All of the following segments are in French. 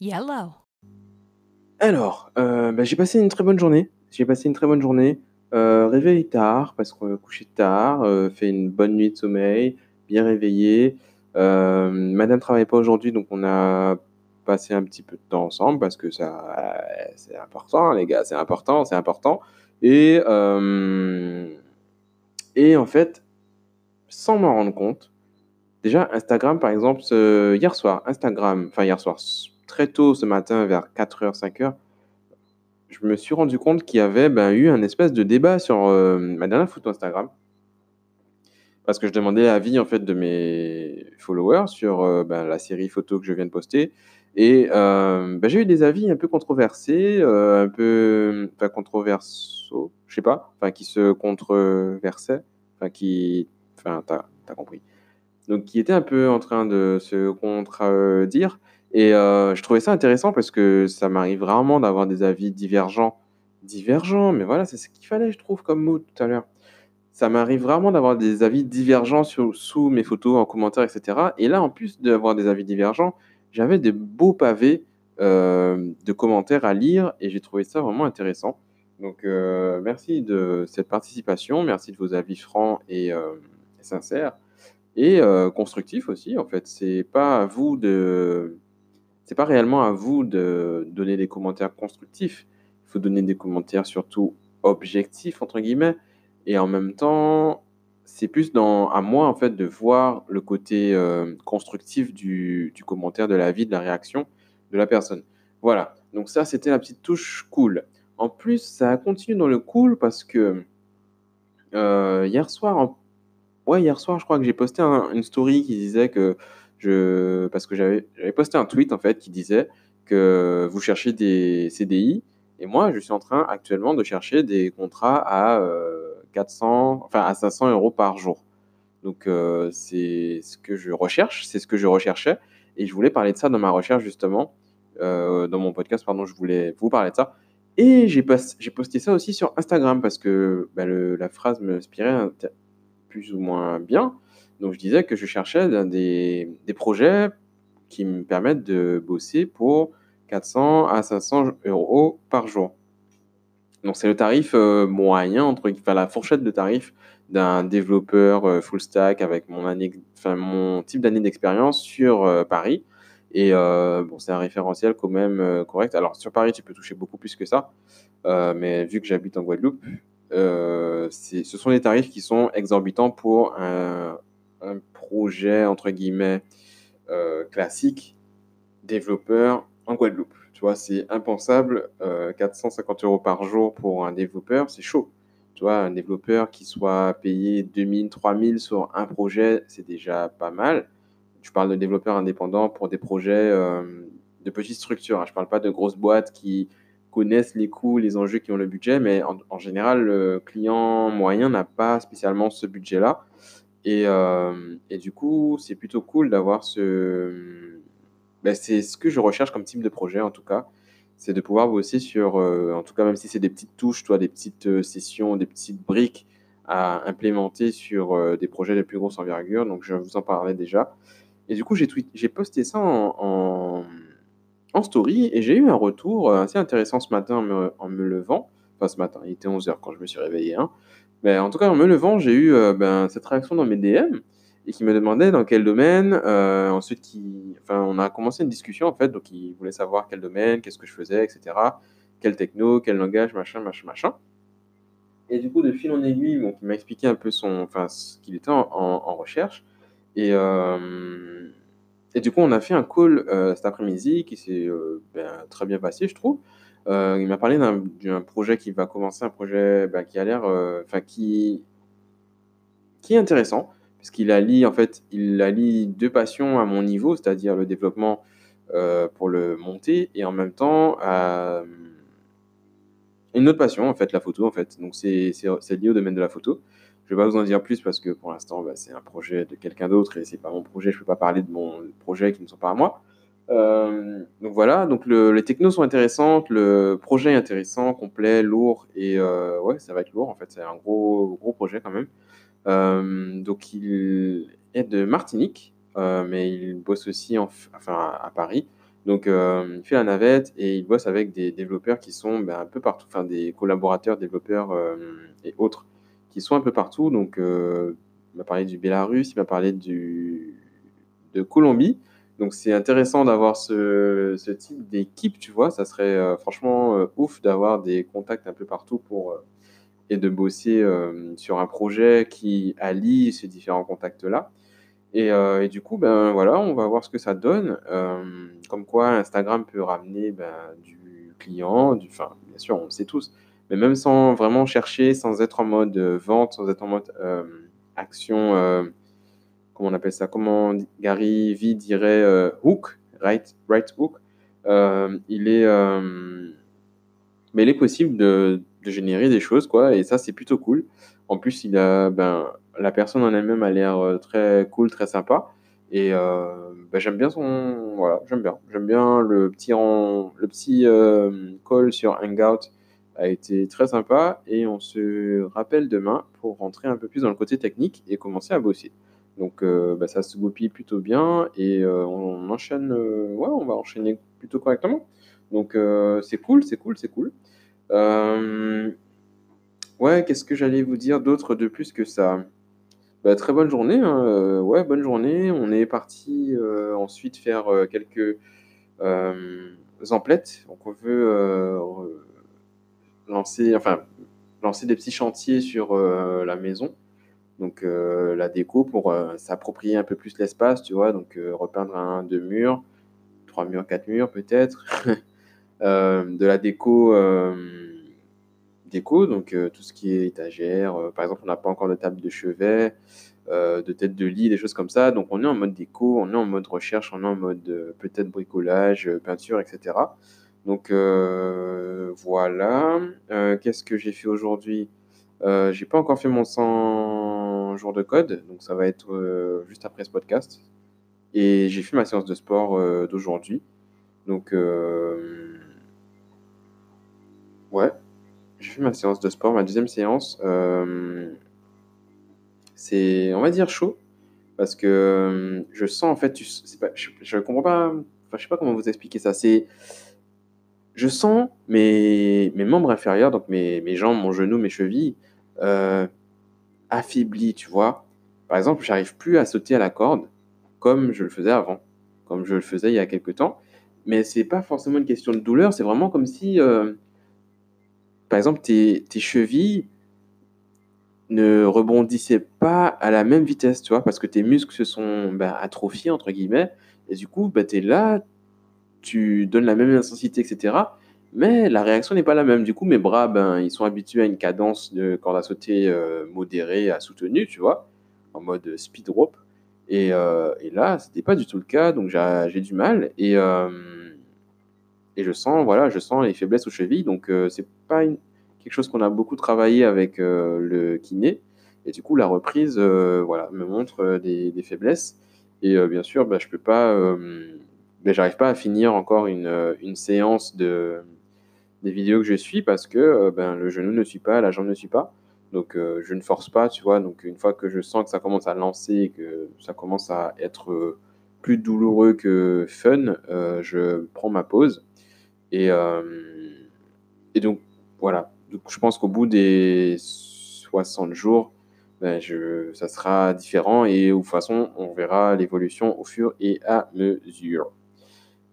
Yellow. Alors, euh, bah, j'ai passé une très bonne journée. J'ai passé une très bonne journée. Euh, réveillé tard, parce qu'on a couché tard, euh, fait une bonne nuit de sommeil, bien réveillé. Euh, madame travaille pas aujourd'hui, donc on a passé un petit peu de temps ensemble, parce que ça, c'est important, les gars, c'est important, c'est important. Et, et en fait, sans m'en rendre compte, déjà Instagram, par exemple, hier soir, Instagram, enfin hier soir, très tôt ce matin, vers 4h, 5h, je me suis rendu compte qu'il y avait ben, eu un espèce de débat sur euh, ma dernière photo Instagram. Parce que je demandais l'avis en fait de mes followers sur euh, ben, la série photo que je viens de poster. Et euh, ben, j'ai eu des avis un peu controversés, un peu enfin, controversaux, je sais pas, enfin qui se controversaient, enfin qui, enfin t'as as compris. Donc qui étaient un peu en train de se contredire. Et euh, je trouvais ça intéressant parce que ça m'arrive rarement d'avoir des avis divergents. Divergents, mais voilà, c'est ce qu'il fallait, je trouve, comme mot tout à l'heure. Ça m'arrive vraiment d'avoir des avis divergents sur- sous mes photos, en commentaire, etc. Et là, en plus d'avoir des avis divergents, j'avais des beaux pavés euh, de commentaires à lire et j'ai trouvé ça vraiment intéressant. Donc, euh, merci de cette participation, merci de vos avis francs et sincères et constructifs aussi. En fait, c'est pas à vous de, c'est pas réellement à vous de donner des commentaires constructifs. Il faut donner des commentaires surtout objectifs entre guillemets. Et en même temps, c'est plus à moi, en fait, de voir le côté euh, constructif du, commentaire, de la vie, de la réaction de la personne. Voilà. Donc ça, c'était la petite touche cool. En plus, ça continue dans le cool parce que euh, hier soir, ouais, hier soir, je crois que j'ai posté un- une story qui disait que parce que j'avais, posté un tweet en fait qui disait que vous cherchez des CDI et moi, je suis en train actuellement de chercher des contrats à euh, 400, enfin à 500 euros par jour. Donc euh, c'est ce que je recherche, c'est ce que je recherchais et je voulais parler de ça dans ma recherche justement, euh, dans mon podcast, pardon, je voulais vous parler de ça. Et j'ai posté ça aussi sur Instagram parce que bah, la phrase me inspirait plus ou moins bien. Donc je disais que je cherchais des, projets qui me permettent de bosser pour 400 à 500 euros par jour. Donc c'est le tarif euh, moyen, entre, enfin la fourchette de tarif d'un développeur euh, full stack avec mon, type d'année d'expérience sur euh, Paris. Et bon, c'est un référentiel quand même correct. Alors sur Paris, tu peux toucher beaucoup plus que ça. Mais vu que j'habite en Guadeloupe, ce sont des tarifs qui sont exorbitants pour un, un projet, entre guillemets, euh, classique, développeur en Guadeloupe. Tu vois, c'est impensable. euh, 450 euros par jour pour un développeur, c'est chaud. Tu vois, un développeur qui soit payé 2000, 3000 sur un projet, c'est déjà pas mal. Je parle de développeurs indépendants pour des projets euh, de petites structures. hein. Je parle pas de grosses boîtes qui connaissent les coûts, les enjeux, qui ont le budget, mais en, en général, le client moyen n'a pas spécialement ce budget-là. Et, euh, et du coup, c'est plutôt cool d'avoir ce... ben, c'est ce que je recherche comme type de projet, en tout cas. C'est de pouvoir bosser sur, euh, en tout cas, même si c'est des petites touches, toi, des petites euh, sessions, des petites briques à implémenter sur des projets de plus grosse envergure. Donc, je vous en parlais déjà. Et du coup, j'ai posté ça en, en, story et j'ai eu un retour assez intéressant ce matin en me, en me levant. Enfin, ce matin, il était 11h quand je me suis réveillé. Hein. Mais en tout cas, en me levant, j'ai eu euh, ben, cette réaction dans mes DM et qui me demandait dans quel domaine. euh, ensuite, qui, enfin, on a commencé une discussion en fait, donc il voulait savoir quel domaine, qu'est-ce que je faisais, etc. Quel techno, quel langage, machin, machin, machin. Et du coup, de fil en aiguille, donc, il m'a expliqué un peu son, enfin, ce qu'il était en, recherche. Et, euh, et du coup, on a fait un call cet après-midi qui s'est ben, très bien passé, je trouve. Euh, il m'a parlé d'un projet qui va commencer, un projet ben, qui a l'air, euh, enfin, qui, qui est intéressant, puisqu'il allie, en fait, il allie deux passions à mon niveau, c'est-à-dire le développement euh, pour le monter et en même temps une autre passion, en fait, la photo, en fait. Donc, c'est lié au domaine de la photo. Je vais pas vous en dire plus parce que pour l'instant, bah, c'est un projet de quelqu'un d'autre et c'est pas mon projet. Je peux pas parler de mon projet qui ne sont pas à moi. Euh, donc voilà, donc le- les technos sont intéressantes, le projet est intéressant, complet, lourd et euh, ouais, ça va être lourd en fait. C'est un gros gros projet quand même. Euh, donc il est de Martinique, euh, mais il bosse aussi enfin, à Paris. Donc, il fait la navette et il bosse avec des développeurs qui sont ben, un peu partout, enfin des collaborateurs, développeurs et autres qui sont un peu partout. Donc, il m'a parlé du Bélarus, il m'a parlé du, de Colombie. Donc, c'est intéressant d'avoir ce, type d'équipe, tu vois. Ça serait franchement ouf d'avoir des contacts un peu partout pour, et de bosser sur un projet qui allie ces différents contacts-là. Et, du coup, ben voilà, on va voir ce que ça donne. comme quoi, Instagram peut ramener ben, du client, du, enfin, bien sûr, on le sait tous, mais même sans vraiment chercher, sans être en mode vente, sans être en mode action, comment on appelle ça, comment Gary V dirait hook, right, right hook, il est, mais il est possible de, générer des choses, quoi, et ça, c'est plutôt cool. En plus, il a, ben, la personne en elle-même a l'air euh, très cool, très sympa. Et euh, ben, j'aime bien son. Voilà, j'aime bien. J'aime bien le petit, euh, call sur Hangout a été très sympa. Et on se rappelle demain pour rentrer un peu plus dans le côté technique et commencer à bosser. Donc ben, ça se goupille plutôt bien et on enchaîne. ouais, on va enchaîner plutôt correctement. Donc c'est cool, c'est cool, c'est cool. Ouais, qu'est-ce que j'allais vous dire d'autre de plus que ça? Bah, très bonne journée, hein, euh, ouais, bonne journée. On est parti, euh, ensuite faire, euh, quelques, emplettes. Donc on veut, lancer enfin, lancer des petits chantiers sur, la maison. Donc, la déco pour, s'approprier un peu plus l'espace, tu vois? Donc, repeindre un, deux murs, trois murs, quatre murs peut-être. de la déco, déco, donc euh, tout ce qui est étagère. Euh, par exemple, on n'a pas encore de table de chevet, euh, de tête de lit, des choses comme ça. Donc on est en mode déco, on est en mode recherche, on est en mode peut-être bricolage, peinture, etc. Donc voilà. Qu'est-ce que j'ai fait aujourd'hui? J'ai pas encore fait mon 100 jours de code, donc ça va être juste après ce podcast. Et j'ai fait ma séance de sport d'aujourd'hui. Donc ouais, j'ai fait ma séance de sport, ma deuxième séance. Euh, c'est, on va dire, chaud. Parce que euh, je sens, en fait, je, ne comprends pas. Enfin, je sais pas comment vous expliquer ça. C'est. Je sens mes, mes membres inférieurs, donc mes, mes jambes, mon genou, mes chevilles, euh, affaiblis, tu vois. Par exemple, j'arrive plus à sauter à la corde comme je le faisais avant, comme je le faisais il y a quelques temps. Mais c'est pas forcément une question de douleur, c'est vraiment comme si par exemple, tes, chevilles ne rebondissaient pas à la même vitesse, tu vois, parce que tes muscles se sont ben, atrophiés, entre guillemets, et du coup, ben, tu es là, tu donnes la même intensité, etc., mais la réaction n'est pas la même. Du coup, mes bras, ben, ils sont habitués à une cadence de corde à sauter euh, modérée à soutenue, tu vois, en mode speed rope. Et, euh, et là, c'était pas du tout le cas, donc j'ai du mal. Et, euh, et je sens, voilà, je sens les faiblesses aux chevilles. Donc, euh, c'est pas quelque chose qu'on a beaucoup travaillé avec euh, le kiné. Et du coup, la reprise, euh, voilà, me montre des, faiblesses. Et bien sûr, bah, je peux pas, bah, j'arrive pas à finir encore une, une, séance de des vidéos que je suis parce que ben, le genou ne suit pas, la jambe ne suit pas. Donc, je ne force pas, tu vois. Donc, une fois que je sens que ça commence à lancer, que ça commence à être plus douloureux que fun, je prends ma pause et, euh, donc, voilà. Je pense qu'au bout des 60 jours, ben, ça sera différent et de toute façon, on verra l'évolution au fur et à mesure.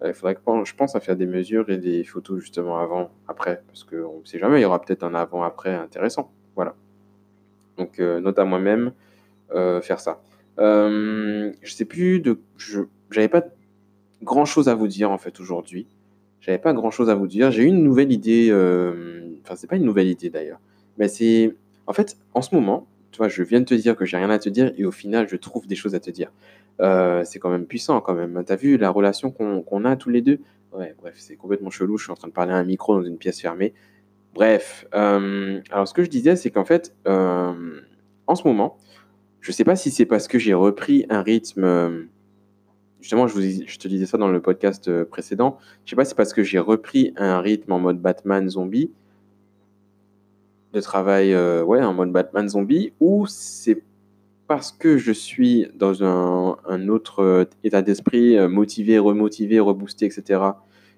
Euh, il faudrait que je pense à faire des mesures et des photos justement avant, après, parce qu'on ne sait jamais, il y aura peut-être un avant-après intéressant. Voilà. Donc, euh, note à moi-même, faire ça. je sais plus de. Pas grand chose à vous dire en fait aujourd'hui. J'avais pas grand chose à vous dire. J'ai eu une nouvelle idée. Euh... Enfin, c'est pas une nouvelle idée d'ailleurs. Mais c'est. En fait, en ce moment, je viens de te dire que j'ai rien à te dire et au final, je trouve des choses à te dire. Euh, c'est quand même puissant, quand même. T'as vu la relation qu'on a tous les deux? Ouais, bref, c'est complètement chelou. Je suis en train de parler à un micro dans une pièce fermée. Bref. Euh, alors, ce que je disais, c'est qu'en fait, euh, en ce moment, je sais pas si c'est parce que j'ai repris un rythme justement, je, je te disais ça dans le podcast précédent. Je sais pas si c'est parce que j'ai repris un rythme en mode Batman zombie de travail, euh, ouais, en mode Batman zombie, ou c'est parce que je suis dans un, autre euh, état d'esprit, euh, motivé, remotivé, reboosté, etc.,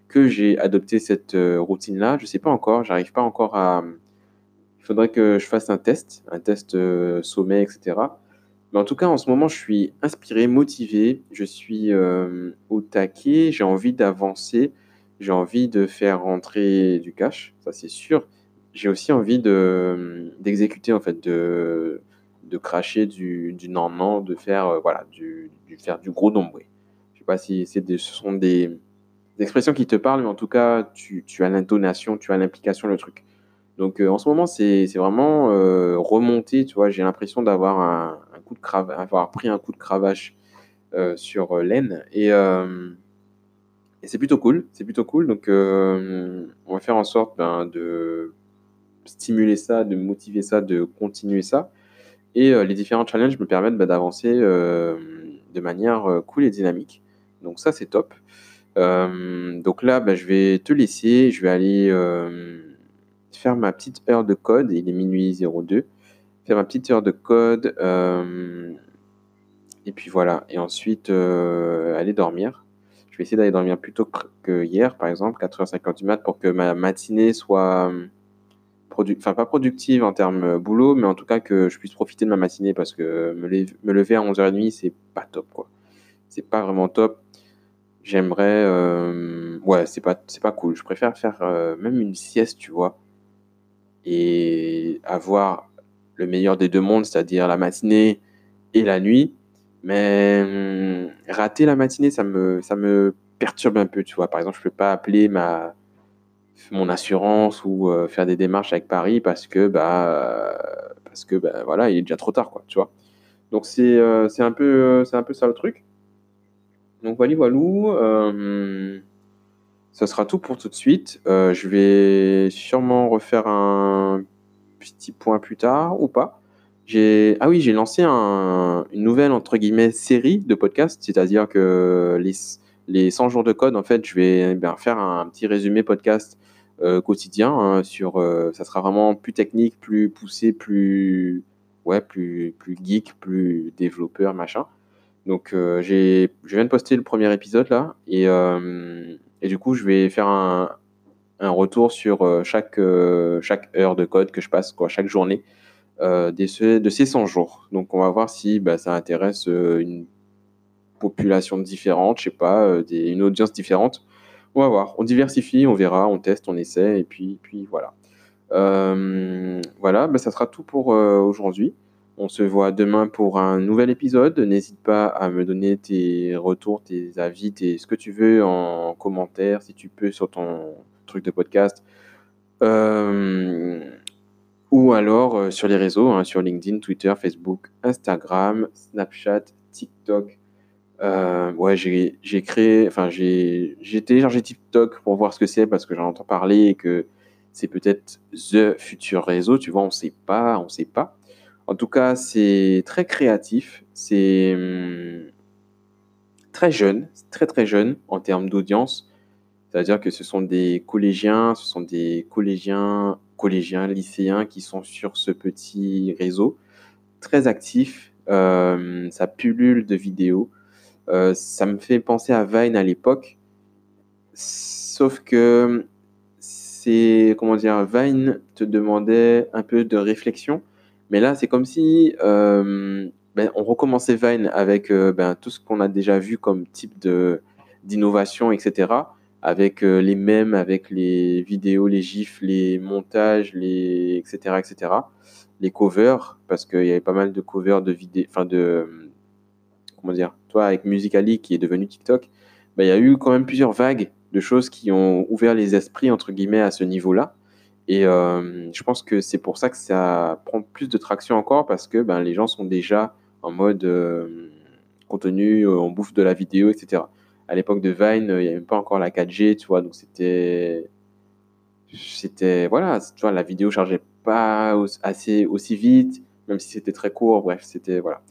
que j'ai adopté cette routine-là. Je sais pas encore, j'arrive pas encore à. Il faudrait que je fasse un test, un test sommeil, etc. Mais en tout cas, en ce moment, je suis inspiré, motivé, je suis au taquet, j'ai envie d'avancer, j'ai envie de faire rentrer du cash, ça c'est sûr. J'ai aussi envie de d'exécuter en fait, de de cracher du, du non-non, de faire euh, voilà du, du faire du gros nombril. Je sais pas si c'est ce sont des, expressions qui te parlent, mais en tout cas, tu, tu as l'intonation, tu as l'implication, le truc. Donc euh, en ce moment, c'est vraiment euh, remonté, tu vois. J'ai l'impression d'avoir un, coup de avoir pris un coup de cravache euh, sur euh, l'aine et, euh, et c'est plutôt cool, c'est plutôt cool. Donc euh, on va faire en sorte ben, de stimuler ça, de motiver ça, de continuer ça. Et euh, les différents challenges me permettent bah, d'avancer euh, de manière euh, cool et dynamique. Donc ça, c'est top. Donc là, bah, je vais te laisser. Je vais aller faire ma petite heure de code. Il est minuit 02. Faire ma petite heure de code. et puis voilà. Et ensuite, aller dormir. Je vais essayer d'aller dormir plus tôt que hier, par exemple, 4h50 du mat, pour que ma matinée soit enfin pas productive en termes euh, boulot, mais en tout cas que je puisse profiter de ma matinée parce que me lever à 11h30, c'est pas top, quoi. C'est pas vraiment top. J'aimerais, euh, ouais, c'est pas, c'est pas cool. Je préfère faire euh, même une sieste, tu vois, et avoir le meilleur des deux mondes, c'est-à-dire la matinée et la nuit. Mais hum, rater la matinée, ça me, ça me perturbe un peu, tu vois. Par exemple, je peux pas appeler ma, mon assurance ou euh, faire des démarches avec Paris parce que bah euh, parce que bah, voilà il est déjà trop tard quoi tu vois. Donc c'est euh, c'est un peu c'est un peu ça le truc. Donc voilà voilou ça sera tout pour tout de suite. Je vais sûrement refaire un petit point plus tard ou pas. J'ai ah oui j'ai lancé un, une nouvelle entre guillemets série de podcasts c'est-à-dire que les les 100 jours de code en fait je vais ben, faire un petit résumé podcast euh, quotidien hein, sur euh, ça sera vraiment plus technique, plus poussé, plus ouais, plus plus geek, plus développeur machin. Donc euh, j'ai je viens de poster le premier épisode là et et du coup je vais faire un un retour sur chaque chaque heure de code que je passe quoi, chaque journée euh, ce- de ces 100 jours. Donc on va voir si bah, ça intéresse une population différente, je sais pas, euh, une audience différente. On va voir, on diversifie, on verra, on teste, on essaie, et puis, puis voilà. Euh, voilà, bah, ça sera tout pour euh, aujourd'hui. On se voit demain pour un nouvel épisode. N'hésite pas à me donner tes retours, tes avis, tes, ce que tu veux en commentaire, si tu peux, sur ton truc de podcast. Ou alors sur les réseaux, hein, sur LinkedIn, Twitter, Facebook, Instagram, Snapchat, TikTok. Euh, ouais, j'ai créé, enfin j'ai téléchargé TikTok pour voir ce que c'est parce que j'en entends parler et que c'est peut-être the futur réseau, tu vois, on sait pas, on sait pas. En tout cas, c'est très créatif, c'est hum, très jeune, très très jeune en termes d'audience. C'est-à-dire que ce sont des collégiens, ce sont des collégiens, collégiens, lycéens qui sont sur ce petit réseau, très actifs. Euh, ça pullule de vidéos. Euh, ça me fait penser à Vine à l'époque, sauf que c'est, comment dire, Vine te demandait un peu de réflexion, mais là, c'est comme si euh, ben, on recommençait Vine avec euh, ben, tout ce qu'on a déjà vu comme type de d'innovation, etc. Avec les mèmes, avec les vidéos, les gifs, les montages, les etc., etc. Les covers, parce qu'il y avait pas mal de covers de vidéos, enfin de comment dire, toi avec Musical.ly qui est devenu TikTok, bah, il y a eu quand même plusieurs vagues de choses qui ont ouvert les esprits entre guillemets à ce niveau-là. Et euh, je pense que c'est pour ça que ça prend plus de traction encore parce que ben, les gens sont déjà en mode euh, contenu, euh, on bouffe de la vidéo, etc. À l'époque de Vine, il n'y avait même pas encore la 4G, tu vois, donc c'était, c'était, voilà, tu vois, la vidéo chargeait pas assez aussi vite, même si c'était très court, bref, c'était, voilà.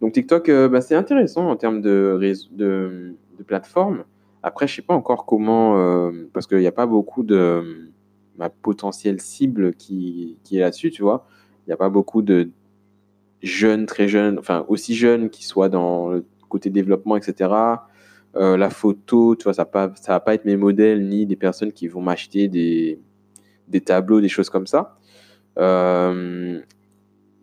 Donc TikTok, euh, bah, c'est intéressant en termes de, de, plateforme. Après, je sais pas encore comment, euh, parce qu'il n'y a pas beaucoup de ma potentielle cible qui, est là-dessus, tu vois. Il n'y a pas beaucoup de jeune, très jeune, enfin aussi jeune, qui soit dans le côté développement, etc. Euh, la photo, tu vois, ça ne va pas être mes modèles ni des personnes qui vont m'acheter des, tableaux, des choses comme ça.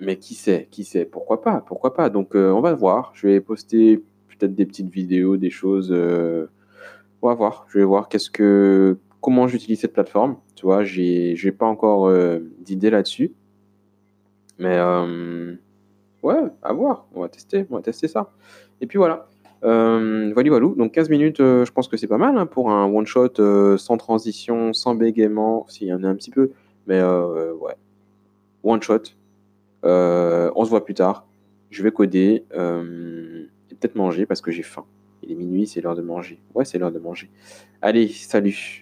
Mais qui sait, qui sait, pourquoi pas, pourquoi pas. Donc euh, on va voir. Je vais poster peut-être des petites vidéos, des choses. on va voir. Je vais voir qu'est-ce que, comment j'utilise cette plateforme. Tu vois, j'ai, j'ai pas encore d'idée là-dessus. Mais ouais, à voir. On va tester, on va tester ça. Et puis voilà. Euh, voilà, voilà. Donc 15 minutes, euh, je pense que c'est pas mal hein, pour un one shot euh, sans transition, sans bégaiement. S'il y en a un petit peu, mais euh, ouais, one shot. On se voit plus tard. Je vais coder et peut-être manger parce que j'ai faim. Il est minuit, c'est l'heure de manger. Ouais, c'est l'heure de manger. Allez, salut.